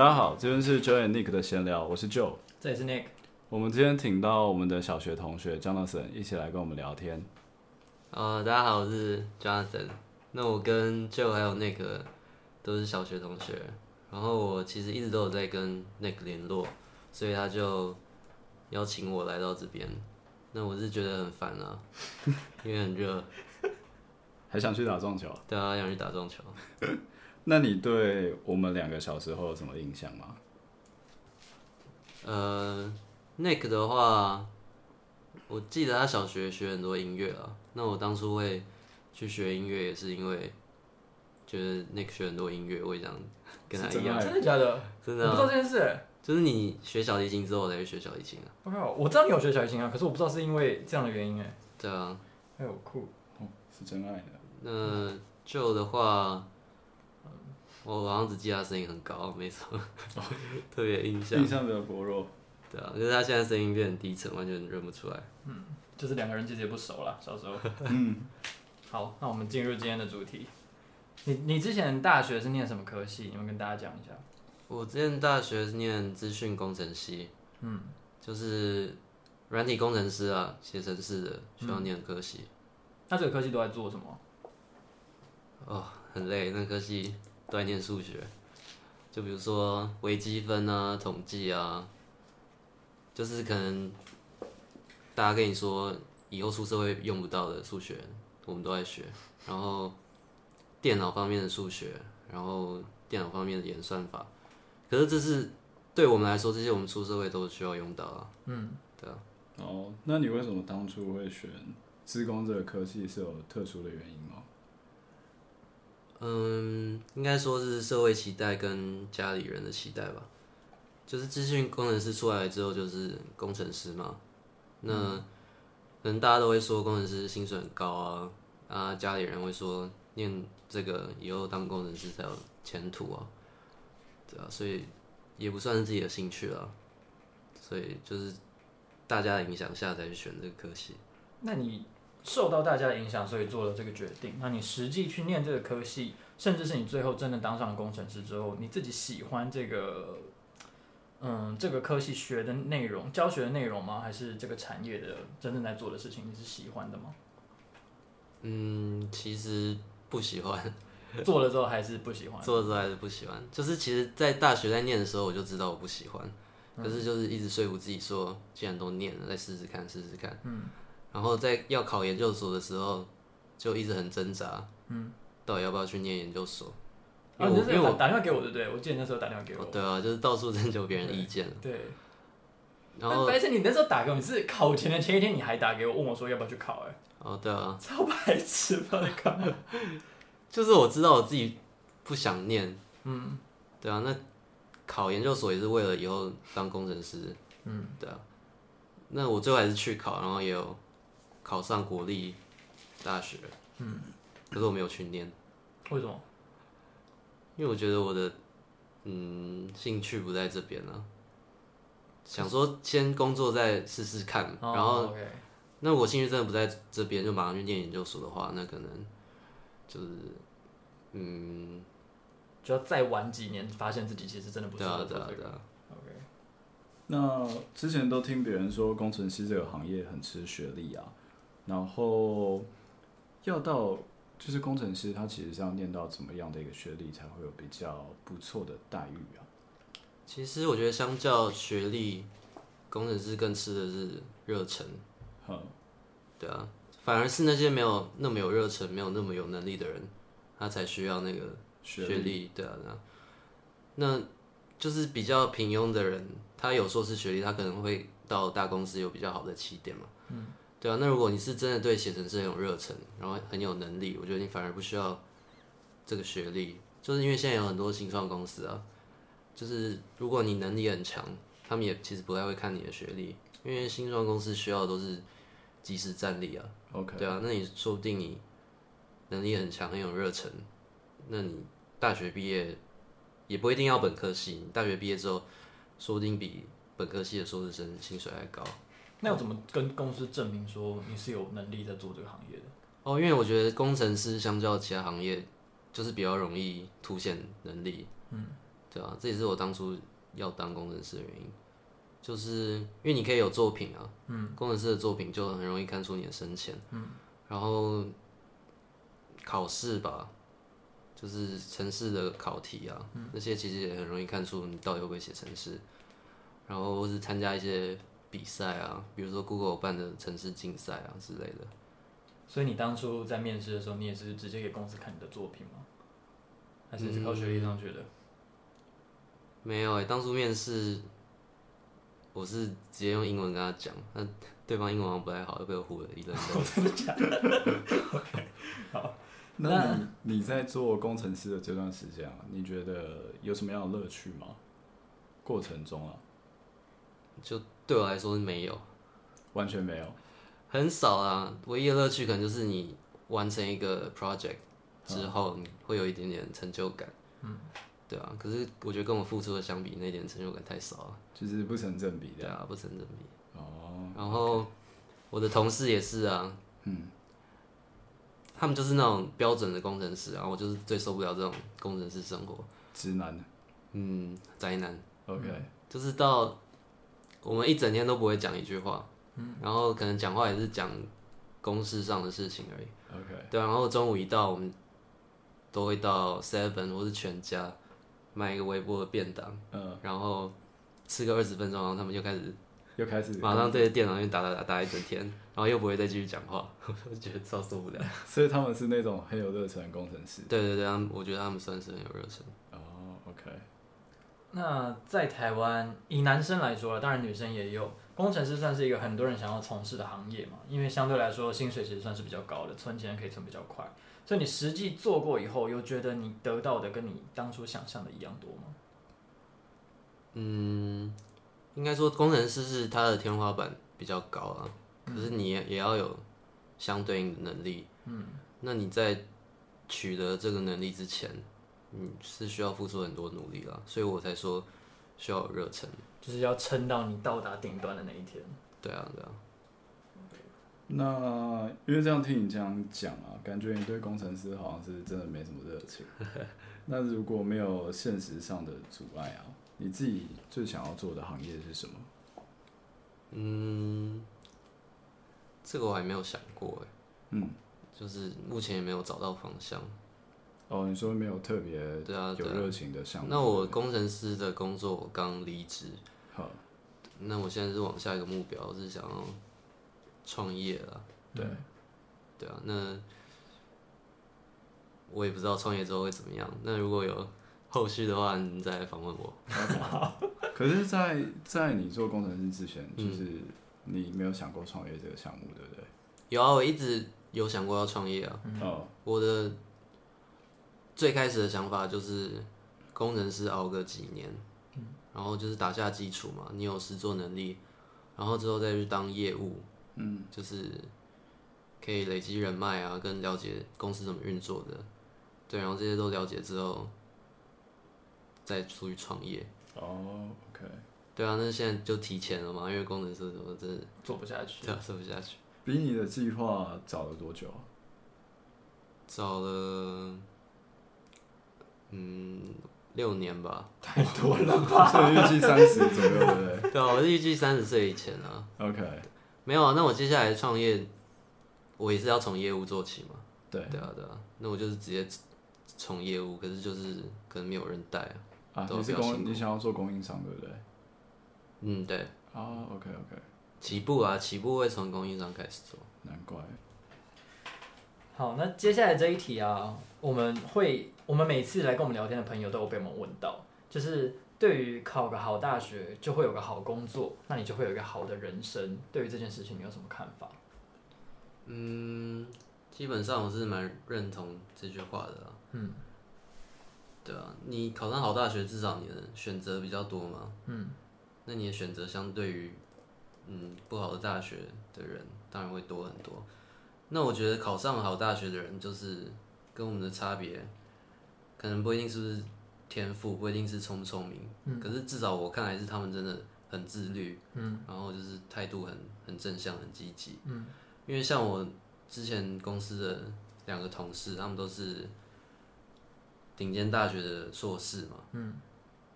大家好，这边是 Joe and Nick 的闲聊，我是 Joe，这里是 Nick。我们今天请到我们的小学同学 Jonathan 一起来跟我们聊天。呃，大家好，我是 Jonathan。那我跟 Joe 还有 Nick 都是小学同学，然后我其实一直都有在跟 Nick 联络，所以他就邀请我来到这边。那我是觉得很烦啊，因为很热，还想去打撞球。对啊，想去打撞球。那你对我们两个小时候有什么印象吗？呃，Nick 的话，我记得他小学学很多音乐啊。那我当初会去学音乐，也是因为觉得 Nick 学很多音乐，我也想跟他一样。真的假的？真的、啊。我不知道这件事。就是你学小提琴之后才去学小提琴啊？OK，我知道你有学小提琴啊，可是我不知道是因为这样的原因哎。对啊。还有酷，哦，是真爱的。那 Joe 的话。我好像只记得他声音很高，没错，特别印象。印象比较薄弱。对啊，就是他现在声音变很低沉，完全认不出来。嗯，就是两个人其实也不熟了，小时候。嗯。好，那我们进入今天的主题。你你之前大学是念什么科系？你们跟大家讲一下。我之前大学是念资讯工程系。嗯。就是软体工程师啊，写程式的需要念科系。嗯。那这个科系都在做什么？哦，很累，那科系。都在念数学，就比如说微积分啊、统计啊，就是可能大家跟你说以后出社会用不到的数学，我们都在学。然后电脑方面的数学，然后电脑方面的演算法，可是这是对我们来说，这些我们出社会都需要用到啊。嗯，对啊。哦，那你为什么当初会选资工这个科系？是有特殊的原因吗？嗯，应该说是社会期待跟家里人的期待吧。就是资讯工程师出来之后就是工程师嘛，那可能大家都会说工程师薪水很高啊，啊家里人会说念这个以后当工程师才有前途啊，对啊，所以也不算是自己的兴趣了，所以就是大家的影响下才去选这个科系。那你？受到大家的影响，所以做了这个决定。那你实际去念这个科系，甚至是你最后真的当上工程师之后，你自己喜欢这个，嗯，这个科系学的内容、教学的内容吗？还是这个产业的真正在做的事情，你是喜欢的吗？嗯，其实不喜欢。做了之后还是不喜欢。做了之后还是不喜欢。就是其实，在大学在念的时候，我就知道我不喜欢，可是就是一直说服自己说，既然都念了，再试试看，试试看。嗯。然后在要考研究所的时候，就一直很挣扎，嗯，到底要不要去念研究所？因为我、啊、因为我打电话给我，对不对？我记得那时候打电话给我，对啊，就是到处征求别人的意见。对。对然后，白痴，你那时候打给我，你是考前的前一天，你还打给我，问我说要不要去考？哎，哦，对啊，超白痴，不知道在干嘛。就是我知道我自己不想念，嗯，对啊，那考研究所也是为了以后当工程师，嗯，对啊，那我最后还是去考，然后也有。考上国立大学，嗯，可是我没有去念，为什么？因为我觉得我的嗯兴趣不在这边呢、啊，想说先工作再试试看，哦、然后、okay、那我兴趣真的不在这边，就马上去念研究所的话，那可能就是嗯，就要再晚几年，发现自己其实真的不适合做这个。对啊，对啊，对啊。OK，那之前都听别人说工程师这个行业很吃学历啊。然后要到就是工程师，他其实是要念到怎么样的一个学历才会有比较不错的待遇啊？其实我觉得相较学历，工程师更吃的是热忱。嗯，对啊，反而是那些没有那么有热忱、没有那么有能力的人，他才需要那个学历。对啊，那那就是比较平庸的人，他有硕士学历，他可能会到大公司有比较好的起点嘛。嗯。对啊，那如果你是真的对写程式很有热忱，然后很有能力，我觉得你反而不需要这个学历，就是因为现在有很多新创公司啊，就是如果你能力很强，他们也其实不太会看你的学历，因为新创公司需要的都是即时战力啊。OK，对啊，那你说不定你能力很强，很有热忱，那你大学毕业也不一定要本科系，你大学毕业之后，说不定比本科系的硕士生薪水还高。那要怎么跟公司证明说你是有能力在做这个行业的？哦，因为我觉得工程师相较其他行业，就是比较容易凸显能力。嗯，对啊，这也是我当初要当工程师的原因，就是因为你可以有作品啊，嗯，工程师的作品就很容易看出你的深浅，嗯，然后考试吧，就是城市的考题啊，嗯，那些其实也很容易看出你到底会不会写城市，然后或是参加一些比赛啊，比如说 Google 办的城市竞赛啊之类的。所以你当初在面试的时候，你也是直接给公司看你的作品吗？还是是靠学历上去的？嗯、没有诶、欸，当初面试我是直接用英文跟他讲，但对方英文好像不太好，又被我唬了一顿。真的假的？OK，好。那你你在做工程师的这段时间啊，你觉得有什么样的乐趣吗？过程中啊，就对我来说是没有，完全没有。很少啊，唯一的乐趣可能就是你完成一个 project 之后，你会有一点点成就感。嗯，对啊。可是我觉得跟我付出的相比，那点成就感太少了，就是不成正比的。对啊，不成正比。哦。然后我的同事也是啊，嗯，他们就是那种标准的工程师，然后我就是最受不了这种工程师生活。直男。嗯，宅男。OK。就是到我们一整天都不会讲一句话。然后可能讲话也是讲公事上的事情而已。OK，对，然后中午一到，我们都会到 Seven 或是全家买一个微波的便当，嗯，然后吃个二十分钟，然后他们就开始又开始马上对着电脑就打打打打一整天，然后又不会再继续讲话，我觉得超受不了。所以他们是那种很有热忱的工程师。对对对，他们我觉得他们算是很有热忱。哦，OK。那在台湾，以男生来说，当然女生也有。工程师算是一个很多人想要从事的行业嘛，因为相对来说薪水其实算是比较高的，存钱可以存比较快。所以你实际做过以后，又觉得你得到的跟你当初想象的一样多吗？嗯，应该说工程师是他的天花板比较高啊，可是你也要有相对应的能力。嗯，那你在取得这个能力之前，你是需要付出很多努力啦，所以我才说需要有热忱。就是要撑到你到达顶端的那一天。对啊，对啊。那因为这样听你这样讲啊，感觉你对工程师好像是真的没什么热情。那如果没有现实上的阻碍啊，你自己最想要做的行业是什么？嗯，这个我还没有想过哎。嗯，就是目前也没有找到方向。哦，你说没有特别对啊有热情的项目？那我工程师的工作我刚离职。好，那我现在是往下一个目标是想要创业了。对，对啊，那我也不知道创业之后会怎么样。那如果有后续的话，你再访问我。可是在，在在你做工程师之前，就是你没有想过创业这个项目，对不对？有啊，我一直有想过要创业啊。哦，我的。最开始的想法就是工程师熬个几年，然后就是打下基础嘛，你有实作能力，然后之后再去当业务，嗯，就是可以累积人脉啊，跟了解公司怎么运作的，对，然后这些都了解之后，再出去创业。哦，OK，对啊，那现在就提前了嘛，因为工程师怎么真的做不下去，对啊，做不下去。比你的计划早了多久啊？早了。嗯，六年吧，太多了吧？所以预计三十左右，对不对？对啊，我是预计三十岁以前啊。OK，没有啊，那我接下来创业，我也是要从业务做起嘛。对，对啊，对啊，那我就是直接从业务，可是就是可能没有人带啊。啊，你是供，你想要做供应商，对不对？嗯，对。啊，OK，OK，起步啊，起步会从供应商开始做，难怪。好，那接下来这一题啊，我们会，我们每次来跟我们聊天的朋友都有被我们问到，就是对于考个好大学就会有个好工作，那你就会有一个好的人生，对于这件事情你有什么看法？嗯，基本上我是蛮认同这句话的啦。嗯，对啊，你考上好大学，至少你的选择比较多嘛。嗯，那你的选择相对于嗯不好的大学的人，当然会多很多。那我觉得考上好大学的人，就是跟我们的差别，可能不一定是不是天赋，不一定是聪不聪明，嗯，可是至少我看来是他们真的很自律，嗯，然后就是态度很很正向，很积极，嗯，因为像我之前公司的两个同事，他们都是顶尖大学的硕士嘛，嗯，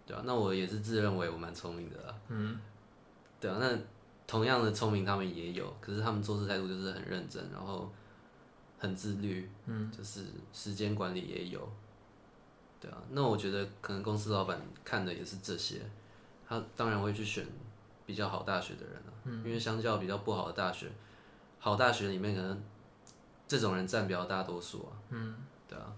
对啊，那我也是自认为我蛮聪明的啦。嗯，对啊，那同样的聪明他们也有，可是他们做事态度就是很认真，然后很自律，嗯，就是时间管理也有。对啊，那我觉得可能公司老板看的也是这些，他当然会去选比较好大学的人了，嗯，因为相较比较不好的大学，好大学里面可能这种人占比较大多数啊，嗯，对啊。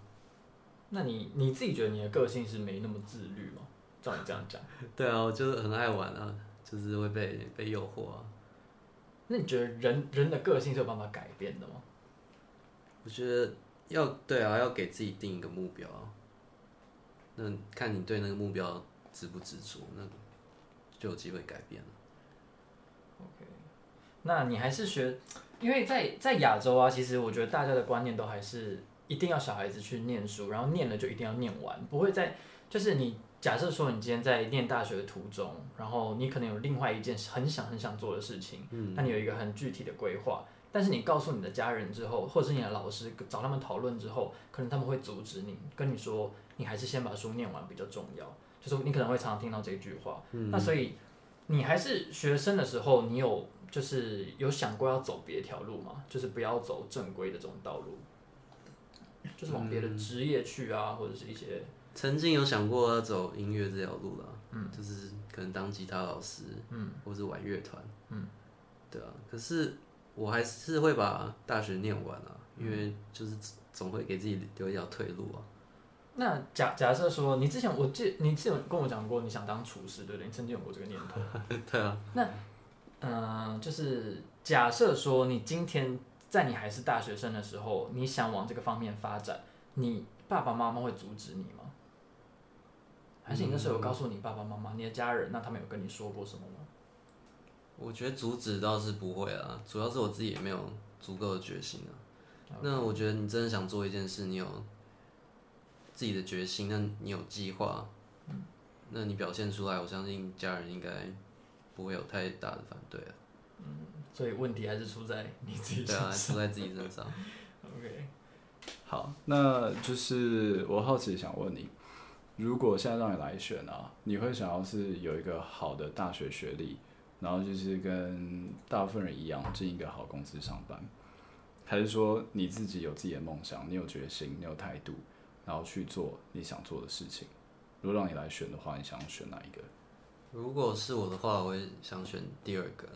那你你自己觉得你的个性是没那么自律吗？照你这样讲，对啊，我就是很爱玩啊，就是会被被诱惑啊。那你觉得人人的个性是有办法改变的吗？我觉得要对啊，要给自己定一个目标啊。那看你对那个目标执不执着，那就有机会改变了。OK，那你还是学，因为在在亚洲啊，其实我觉得大家的观念都还是一定要小孩子去念书，然后念了就一定要念完，不会在就是你假设说你今天在念大学的途中，然后你可能有另外一件很想很想做的事情，嗯，那你有一个很具体的规划，但是你告诉你的家人之后，或者是你的老师找他们讨论之后，可能他们会阻止你，跟你说。你还是先把书念完比较重要，就是你可能会常常听到这句话。嗯、那所以你还是学生的时候，你有就是有想过要走别条路吗？就是不要走正规的这种道路，就是往别的职业去啊，嗯、或者是一些。曾经有想过要走音乐这条路了，嗯，就是可能当吉他老师，嗯，或者是玩乐团，嗯，对啊。可是我还是会把大学念完啊，因为就是总会给自己留一条退路啊。那假假设说，你之前我记你之前有跟我讲过，你想当厨师，对不对？你曾经有过这个念头。对啊。那，嗯、呃，就是假设说，你今天在你还是大学生的时候，你想往这个方面发展，你爸爸妈妈会阻止你吗？还是你那时候有告诉你爸爸妈妈、你的家人，那他们有跟你说过什么吗？我觉得阻止倒是不会啊，主要是我自己也没有足够的决心啊。那我觉得你真的想做一件事，你有。自己的决心，那你有计划，嗯，那你表现出来，我相信家人应该不会有太大的反对啊。嗯，所以问题还是出在你自己身上。对啊，出在自己身上。OK，好，那就是我好奇想问你，如果现在让你来选啊，你会想要是有一个好的大学学历，然后就是跟大部分人一样进一个好公司上班，还是说你自己有自己的梦想，你有决心，你有态度？然后去做你想做的事情。如果让你来选的话，你想选哪一个？如果是我的话，我会想选第二个。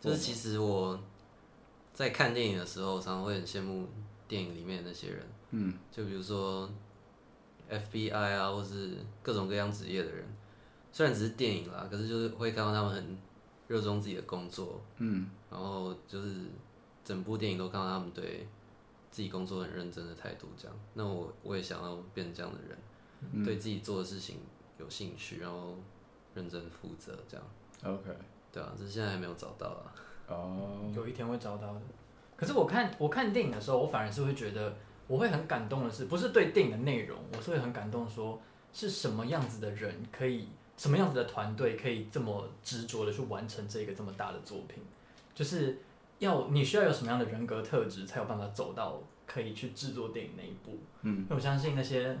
就是其实我在看电影的时候，常常会很羡慕电影里面的那些人。嗯。就比如说 FBI 啊，或是各种各样职业的人。虽然只是电影啦，可是就是会看到他们很热衷自己的工作。嗯。然后就是整部电影都看到他们对。自己工作很认真的态度，这样，那我我也想要变成这样的人，嗯、对自己做的事情有兴趣，然后认真负责，这样。OK，对啊，只是现在还没有找到啊。哦、oh.，有一天会找到的。可是我看我看电影的时候，我反而是会觉得，我会很感动的是，不是对电影的内容，我是会很感动，说是什么样子的人可以，什么样子的团队可以这么执着的去完成这个这么大的作品，就是。要你需要有什么样的人格特质，才有办法走到可以去制作电影那一步？嗯，我相信那些，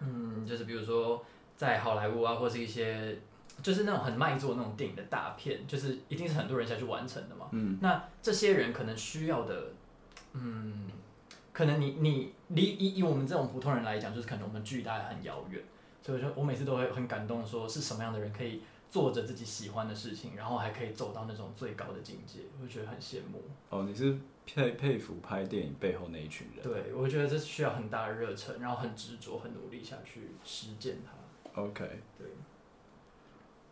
嗯，就是比如说在好莱坞啊，或是一些就是那种很卖座那种电影的大片，就是一定是很多人下去完成的嘛。嗯，那这些人可能需要的，嗯，可能你你离以以我们这种普通人来讲，就是可能我们距离大家很遥远，所以说我每次都会很感动，说是什么样的人可以。做着自己喜欢的事情，然后还可以走到那种最高的境界，我就觉得很羡慕。哦，你是佩佩服拍电影背后那一群人？对，我觉得这需要很大的热忱，然后很执着、很努力下去实践它。OK，对。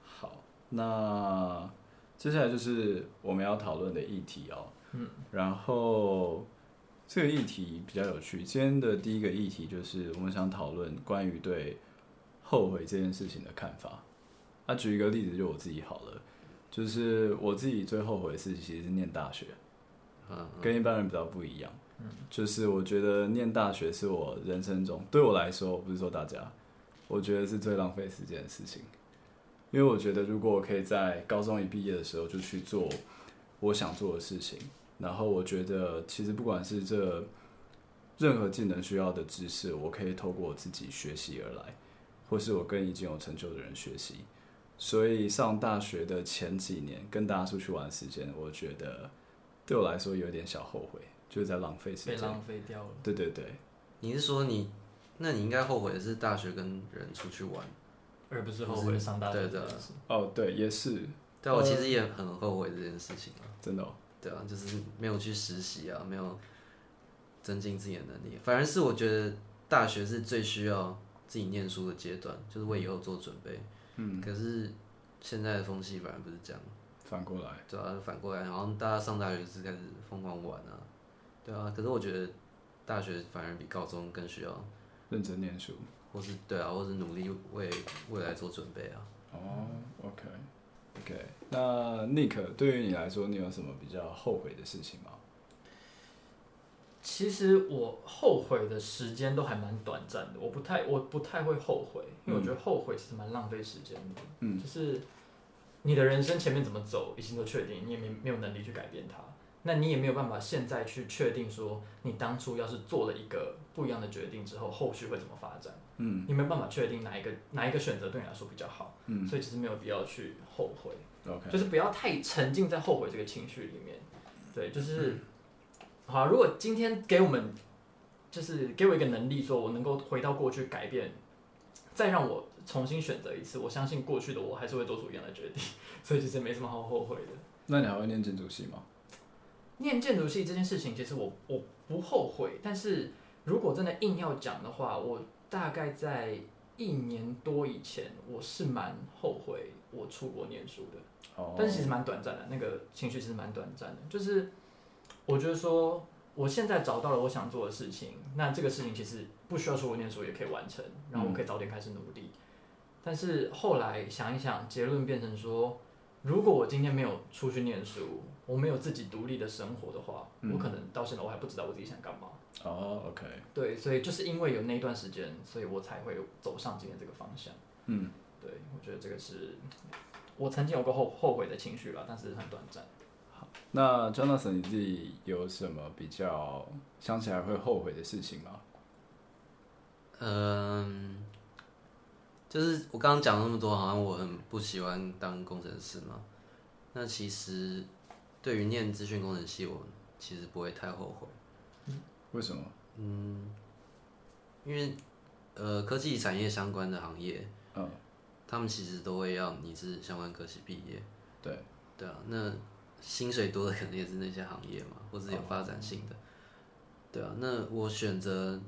好，那接下来就是我们要讨论的议题哦。嗯。然后这个议题比较有趣。今天的第一个议题就是我们想讨论关于对后悔这件事情的看法。那、啊、举一个例子，就我自己好了，就是我自己最后悔的事情其实是念大学，跟一般人比较不一样，就是我觉得念大学是我人生中对我来说，不是说大家，我觉得是最浪费时间的事情，因为我觉得如果我可以在高中一毕业的时候就去做我想做的事情，然后我觉得其实不管是这任何技能需要的知识，我可以透过我自己学习而来。或是我跟已经有成就的人学习。所以上大学的前几年跟大家出去玩的时间，我觉得对我来说有点小后悔，就是在浪费时间，被浪费掉了。对对对，你是说你，那你应该后悔的是大学跟人出去玩，而不是后悔上大学。对的，哦，对，也是。对，我其实也很后悔这件事情啊，真的哦。对啊，就是没有去实习啊，没有增进自己的能力。反而是我觉得大学是最需要自己念书的阶段，就是为以后做准备。嗯，可是现在的风气反而不是这样，反过来，对啊，反过来，然后大家上大学是开始疯狂玩啊，对啊，可是我觉得大学反而比高中更需要认真念书，或是对啊，或是努力为未来做准备啊。哦，OK，OK，那 Nick 对于你来说，你有什么比较后悔的事情吗？其实我后悔的时间都还蛮短暂的，我不太我不太会后悔，因为我觉得后悔其实蛮浪费时间的。嗯，就是你的人生前面怎么走已经都确定，你也没没有能力去改变它，那你也没有办法现在去确定说你当初要是做了一个不一样的决定之后，后续会怎么发展。嗯，你没有办法确定哪一个哪一个选择对你来说比较好。嗯，所以其实没有必要去后悔。OK，就是不要太沉浸在后悔这个情绪里面。对，就是。嗯好，如果今天给我们，就是给我一个能力，说我能够回到过去改变，再让我重新选择一次，我相信过去的我还是会做出一样的决定，所以其实没什么好后悔的。那你还会念建筑系吗？念建筑系这件事情，其实我我不后悔，但是如果真的硬要讲的话，我大概在一年多以前，我是蛮后悔我出国念书的。哦。但是其实蛮短暂的，那个情绪其实蛮短暂的，就是。我觉得说，我现在找到了我想做的事情，那这个事情其实不需要出国念书也可以完成，然后我可以早点开始努力。嗯。但是后来想一想，结论变成说，如果我今天没有出去念书，我没有自己独立的生活的话，嗯，我可能到现在我还不知道我自己想干嘛。哦，OK。对，所以就是因为有那一段时间，所以我才会走上今天这个方向。嗯，对，我觉得这个是我曾经有过后后悔的情绪了，但是很短暂。那 Jonathan，你自己有什么比较想起来会后悔的事情吗？嗯，就是我刚刚讲了那么多，好像我很不喜欢当工程师嘛。那其实对于念资讯工程系，我其实不会太后悔。为什么？嗯，因为呃，科技产业相关的行业，嗯，他们其实都会要你是相关科系毕业。对，对啊，那。薪水多的肯定也是那些行业嘛，或者有发展性的，对啊。那我选择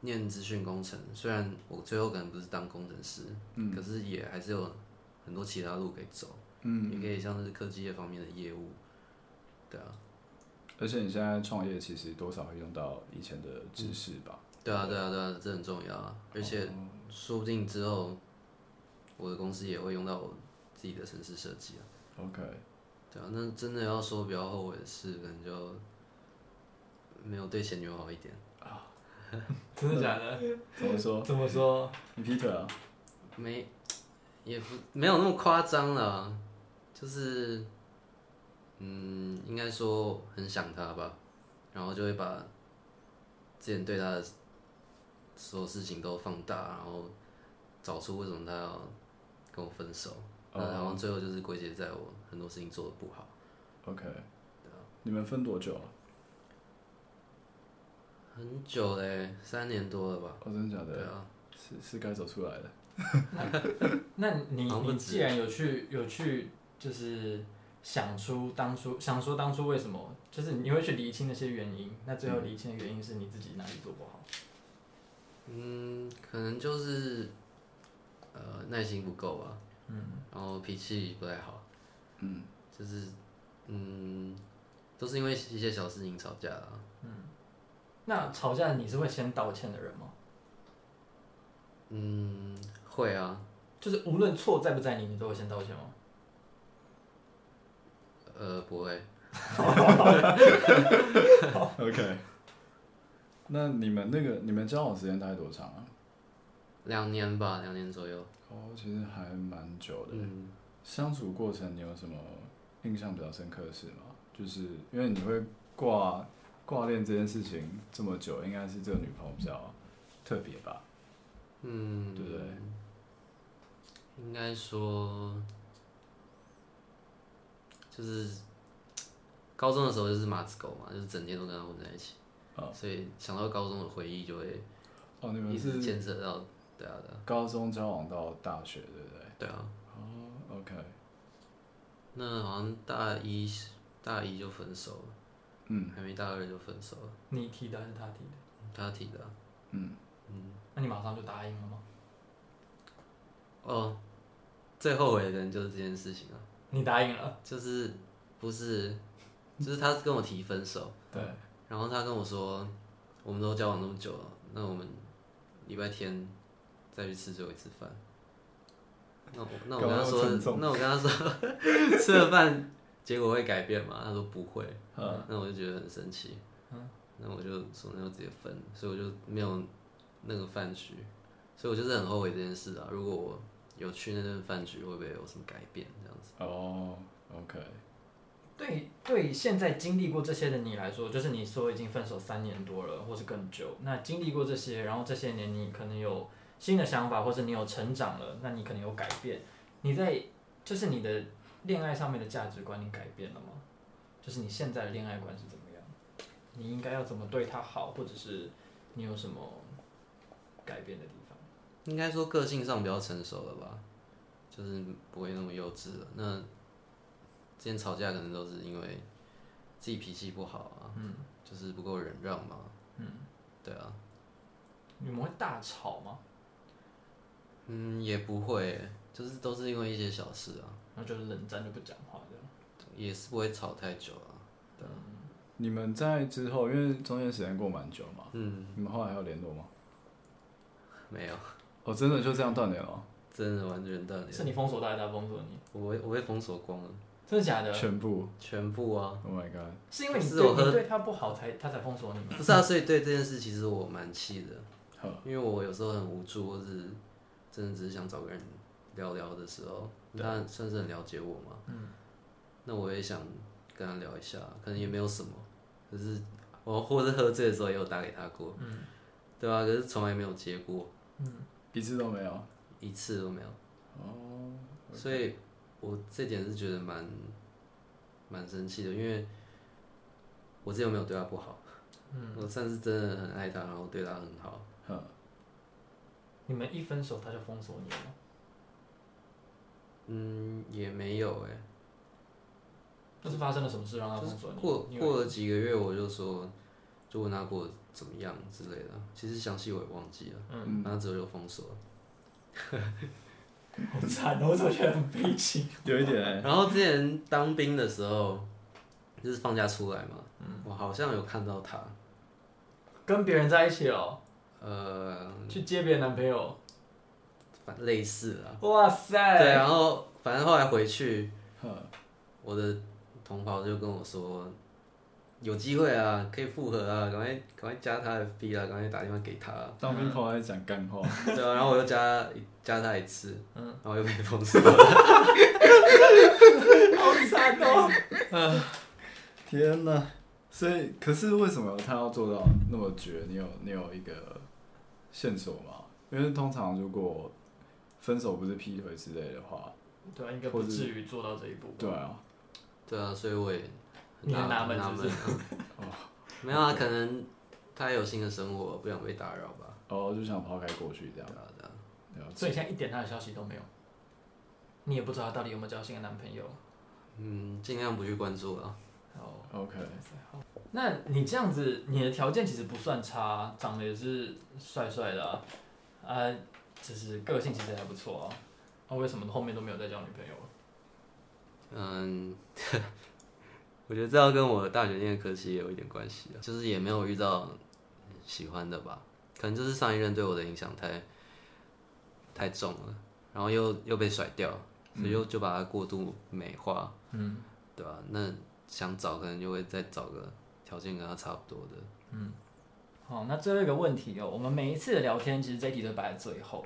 念资讯工程，虽然我最后可能不是当工程师，嗯，可是也还是有很多其他路可以走，嗯，也可以像是科技业方面的业务，对啊。而且你现在创业，其实多少会用到以前的知识吧？对啊，对啊，对啊，这很重要啊。而且说不定之后我的公司也会用到我自己的城市设计啊。OK。对啊，那真的要说比较后悔的事，可能就没有对前女友好一点啊。真的假的？怎么说？怎么说？你劈腿啊？没，也不没有那么夸张了，就是，嗯，应该说很想她吧，然后就会把之前对她的所有事情都放大，然后找出为什么她要跟我分手。然后最后就是归结在我很多事情做的不好。OK，你们分多久了？很久嘞，三年多了吧？哦，真的假的？对啊，是是该走出来了。那你你既然有去有去，就是想出当初想说当初为什么，就是你会去理清那些原因。那最后理清的原因是你自己哪里做不好？嗯，可能就是呃耐心不够吧。嗯，然后脾气不太好，嗯，就是，嗯，都是因为一些小事情吵架啊。嗯，那吵架你是会先道歉的人吗？嗯，会啊。就是无论错在不在你，你都会先道歉吗？呃，不会。OK。那你们那个你们交往时间大概多长啊？两年吧，两年左右。哦，其实还蛮久的。嗯。相处过程你有什么印象比较深刻的事吗？就是因为你会挂挂念这件事情这么久，应该是这个女朋友比较特别吧？嗯，对不对？应该说，就是高中的时候就是马子狗嘛，就是整天都跟他混在一起，哦、所以想到高中的回忆就会哦，你们是牵扯到对啊对啊，高中交往到大学对不对？对啊。那好像大一大一就分手了，嗯，还没大二就分手了。你提的还是他提的？他提的、啊。嗯嗯。那你马上就答应了吗？哦，最后悔的人就是这件事情啊。你答应了？就是不是，就是他跟我提分手。对。然后他跟我说，我们都交往那么久了，那我们礼拜天再去吃最后一次饭。那我那我跟他说，那我跟他说，吃了饭结果会改变吗？他说不会。嗯。那我就觉得很生气。嗯。那我就说那就直接分，所以我就没有那个饭局，所以我就是很后悔这件事啊。如果我有去那顿饭局，会不会有什么改变？这样子。哦，OK。对对，现在经历过这些的你来说，就是你说已经分手三年多了，或是更久。那经历过这些，然后这些年你可能有新的想法，或是你有成长了，那你可能有改变。你在就是你的恋爱上面的价值观，你改变了吗？就是你现在的恋爱观是怎么样？你应该要怎么对他好，或者是你有什么改变的地方？应该说个性上比较成熟了吧，就是不会那么幼稚了。那之前吵架可能都是因为自己脾气不好啊，嗯，就是不够忍让嘛，嗯，对啊。你们会大吵吗？嗯，也不会，就是都是因为一些小事啊，然后就是冷战就不讲话这样，也是不会吵太久啊。对啊。你们在之后，因为中间时间过蛮久嘛，嗯，你们后来还有联络吗？没有。哦，真的就这样断联了？真的完全断联。是你封锁他，还是他封锁你？我被我被封锁光了。真的假的？全部，全部啊！Oh my god！是因为你对你对他不好才他才封锁你吗？不是啊，所以对这件事其实我蛮气的，因为我有时候很无助，或是真的只是想找个人聊聊的时候，他算是很了解我嘛。嗯。那我也想跟他聊一下，可能也没有什么，可是我或者喝醉的时候也有打给他过，嗯，对啊？可是从来没有接过，嗯，一次都没有，一次都没有。哦。所以。我这点是觉得蛮蛮生气的，因为我之前没有对他不好，嗯，我算是真的很爱他，然后对他很好。嗯，你们一分手他就封锁你了吗？嗯，也没有哎、欸。那是发生了什么事让他封锁你？过过了几个月，我就说，就问他过得怎么样之类的。其实详细我也忘记了，嗯，然后之后就封锁了。好惨哦！我怎么觉得很悲情？有一点、欸。然后之前当兵的时候，就是放假出来嘛，嗯、我好像有看到他跟别人在一起了。呃，去接别人男朋友，反类似啊。哇塞！对，然后反正后来回去，我的同袍就跟我说。有机会啊，可以复合啊，赶快赶快加他的 FB 啊，赶快打电话给他。当兵跑来讲干话。对啊，然后我又加加他一次，嗯，然后又被封锁了。好惨哦！啊，天哪！所以，可是为什么他要做到那么绝？你有你有一个线索吗？因为通常如果分手不是劈腿之类的话，对啊，应该不至于做到这一步。对啊，对啊，所以我也。你很纳闷是不是？哦，没有啊，可能他有新的生活，不想被打扰吧。哦，就想抛开过去这样。对啊，对啊。所以现在一点他的消息都没有，你也不知道他到底有没有交新的男朋友。嗯，尽量不去关注了。哦，OK。好，那你这样子，你的条件其实不算差，长得也是帅帅的啊，啊，就是个性其实还不错啊。那为什么后面都没有再交女朋友？嗯。我觉得这要跟我大学念的科系也有一点关系啊，就是也没有遇到喜欢的吧，可能就是上一任对我的影响太太重了，然后又又被甩掉，所以又就把它过度美化，嗯，对吧？那想找可能就会再找个条件跟他差不多的，嗯。好，那最后一个问题哦，我们每一次的聊天其实这一题都摆在最后，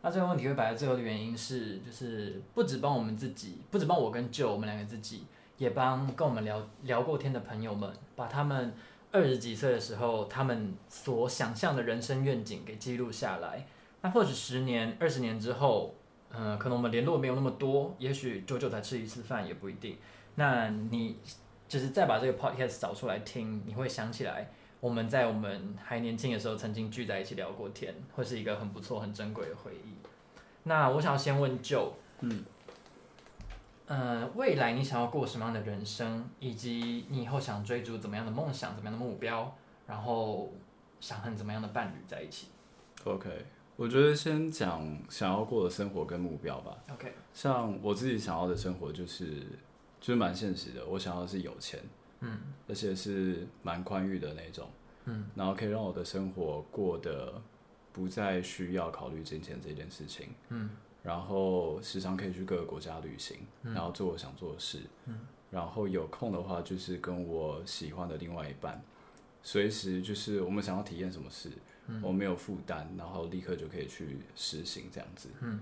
那这个问题会摆在最后的原因是，就是不止帮我们自己，不止帮我跟舅我们两个自己。也帮跟我们聊聊过天的朋友们，把他们二十几岁的时候他们所想象的人生愿景给记录下来。那或许十年、二十年之后，嗯、可能我们联络没有那么多，也许久久才吃一次饭也不一定。那你就是再把这个 podcast 找出来听，你会想起来我们在我们还年轻的时候曾经聚在一起聊过天，会是一个很不错、很珍贵的回忆。那我想要先问 Joe，嗯，呃，未来你想要过什么样的人生，以及你以后想追逐怎么样的梦想、怎么样的目标，然后想和怎么样的伴侣在一起？OK。我觉得先讲想要过的生活跟目标吧。OK，像我自己想要的生活就是就是蛮现实的，我想要的是有钱，嗯，而且是蛮宽裕的那种，嗯，然后可以让我的生活过得不再需要考虑金钱这件事情，嗯，然后时常可以去各个国家旅行，嗯，然后做我想做的事，嗯，然后有空的话就是跟我喜欢的另外一半，随时就是我们想要体验什么事。我没有负担，然后立刻就可以去实行这样子。嗯，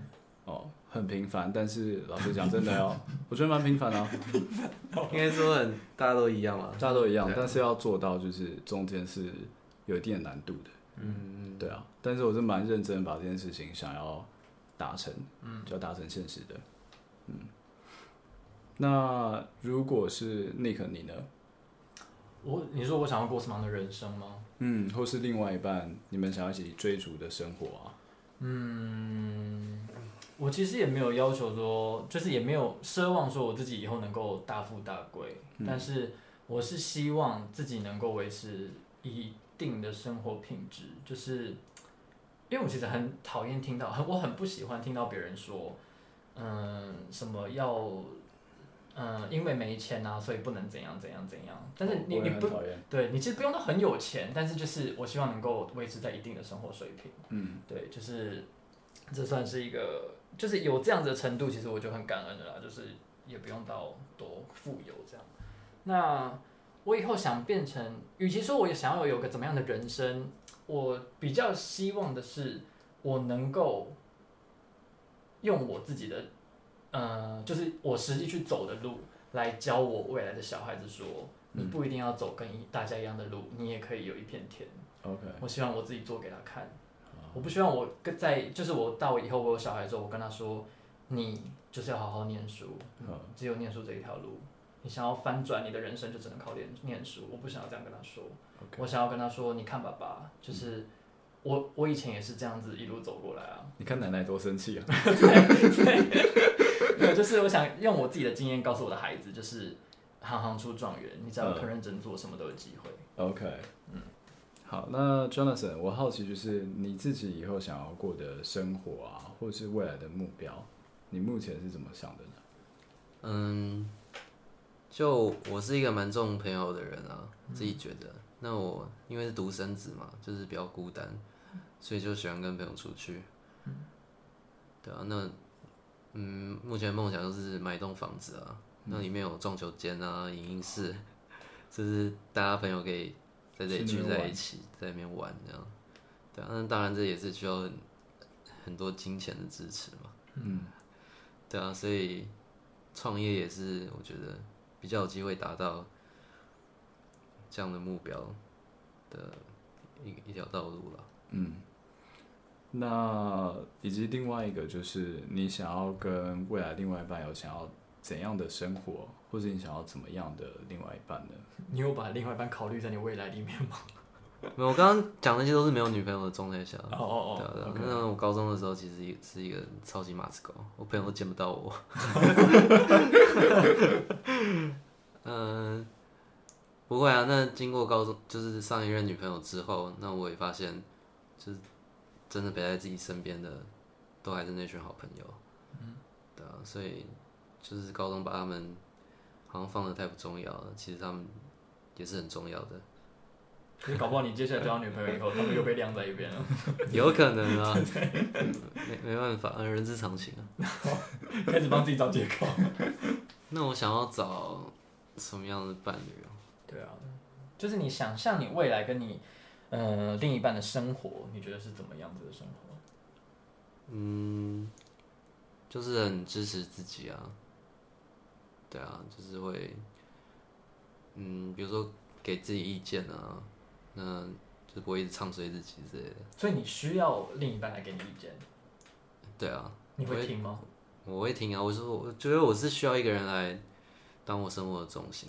哦，很平凡，但是老实讲，真的哦，我觉得蛮平凡的啊。应该说很，大家都一样嘛，大家都一样，但是要做到就是中间是有一定的难度的。嗯，对啊，但是我是蛮认真把这件事情想要达成，嗯，就要达成现实的。嗯，那如果是 Nick 你呢？我，你说我想要过什么样的人生吗？嗯，或是另外一半，你们想要一起追逐的生活啊？嗯，我其实也没有要求说，就是也没有奢望说我自己以后能够大富大贵，嗯，但是我是希望自己能够维持一定的生活品质，就是因为我其实很讨厌听到，很我很不喜欢听到别人说，嗯，什么要。嗯，因为没钱啊，所以不能怎样怎样怎样。但是你你不，对你其实不用到很有钱，但是就是我希望能够维持在一定的生活水平。嗯，对，就是这算是一个，就是有这样子的程度，其实我就很感恩的啦。就是也不用到多富有这样。那我以后想变成，与其说我也想要有个怎么样的人生，我比较希望的是，我能够用我自己的。呃，就是我实际去走的路，来教我未来的小孩子说，你不一定要走跟大家一样的路，你也可以有一片天。OK，我希望我自己做给他看，我不希望我跟在，就是我到以后我有小孩之后，我跟他说，你就是要好好念书，只有念书这一条路，你想要翻转你的人生就只能靠念念书，我不想要这样跟他说.我想要跟他说，你看爸爸，就是。我我以前也是这样子一路走过来啊！你看奶奶多生气啊！对就是我想用我自己的经验告诉我的孩子，就是行行出状元，你只要肯认真做，什么都有机会。OK，嗯，好，那 Jonathan，我好奇就是你自己以后想要过的生活啊，或者是未来的目标，你目前是怎么想的呢？嗯，就我是一个蛮重朋友的人啊，自己觉得。那我因为是独生子嘛，就是比较孤单，所以就喜欢跟朋友出去。对啊，那嗯，目前梦想就是买一栋房子啊，那里面有撞球间啊、影音室，就是大家朋友可以在这里聚在一起，在那边玩这样。对啊，那当然这也是需要很很多金钱的支持嘛。嗯，对啊，所以创业也是我觉得比较有机会达到。这样的目标的一一条道路了。嗯，那以及另外一个就是，你想要跟未来另外一半有想要怎样的生活，或者你想要怎么样的另外一半呢？你有把另外一半考虑在你未来里面吗？没有，我刚刚讲那些都是没有女朋友的状态下。哦哦哦。对对。那我高中的时候其实是一个超级马子狗，我朋友都见不到我。嗯。不会啊，那经过高中就是上一任女朋友之后，那我也发现，就是真的陪在自己身边的，都还是那群好朋友。嗯，对啊，所以就是高中把他们好像放的太不重要了，其实他们也是很重要的。你搞不好你接下来交女朋友以后，他们又被晾在一边了。有可能啊，没没办法，人之常情啊。开始帮自己找借口。那我想要找什么样的伴侣啊？对啊，就是你想象你未来跟你，呃，另一半的生活，你觉得是怎么样子的生活？嗯，就是很支持自己啊。对啊，就是会，嗯，比如说给自己意见啊，那就不会一直唱衰自己之类的。所以你需要另一半来给你意见？对啊。你会听吗？我会，听啊！我说，我觉得我是需要一个人来当我生活的重心。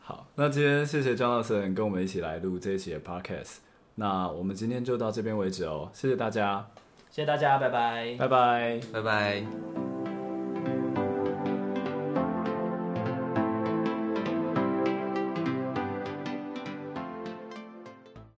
好，那今天谢谢 Jonathan 跟我们一起来录这一期的 Podcast。那我们今天就到这边为止哦，谢谢大家，谢谢大家，拜拜，拜拜，拜拜。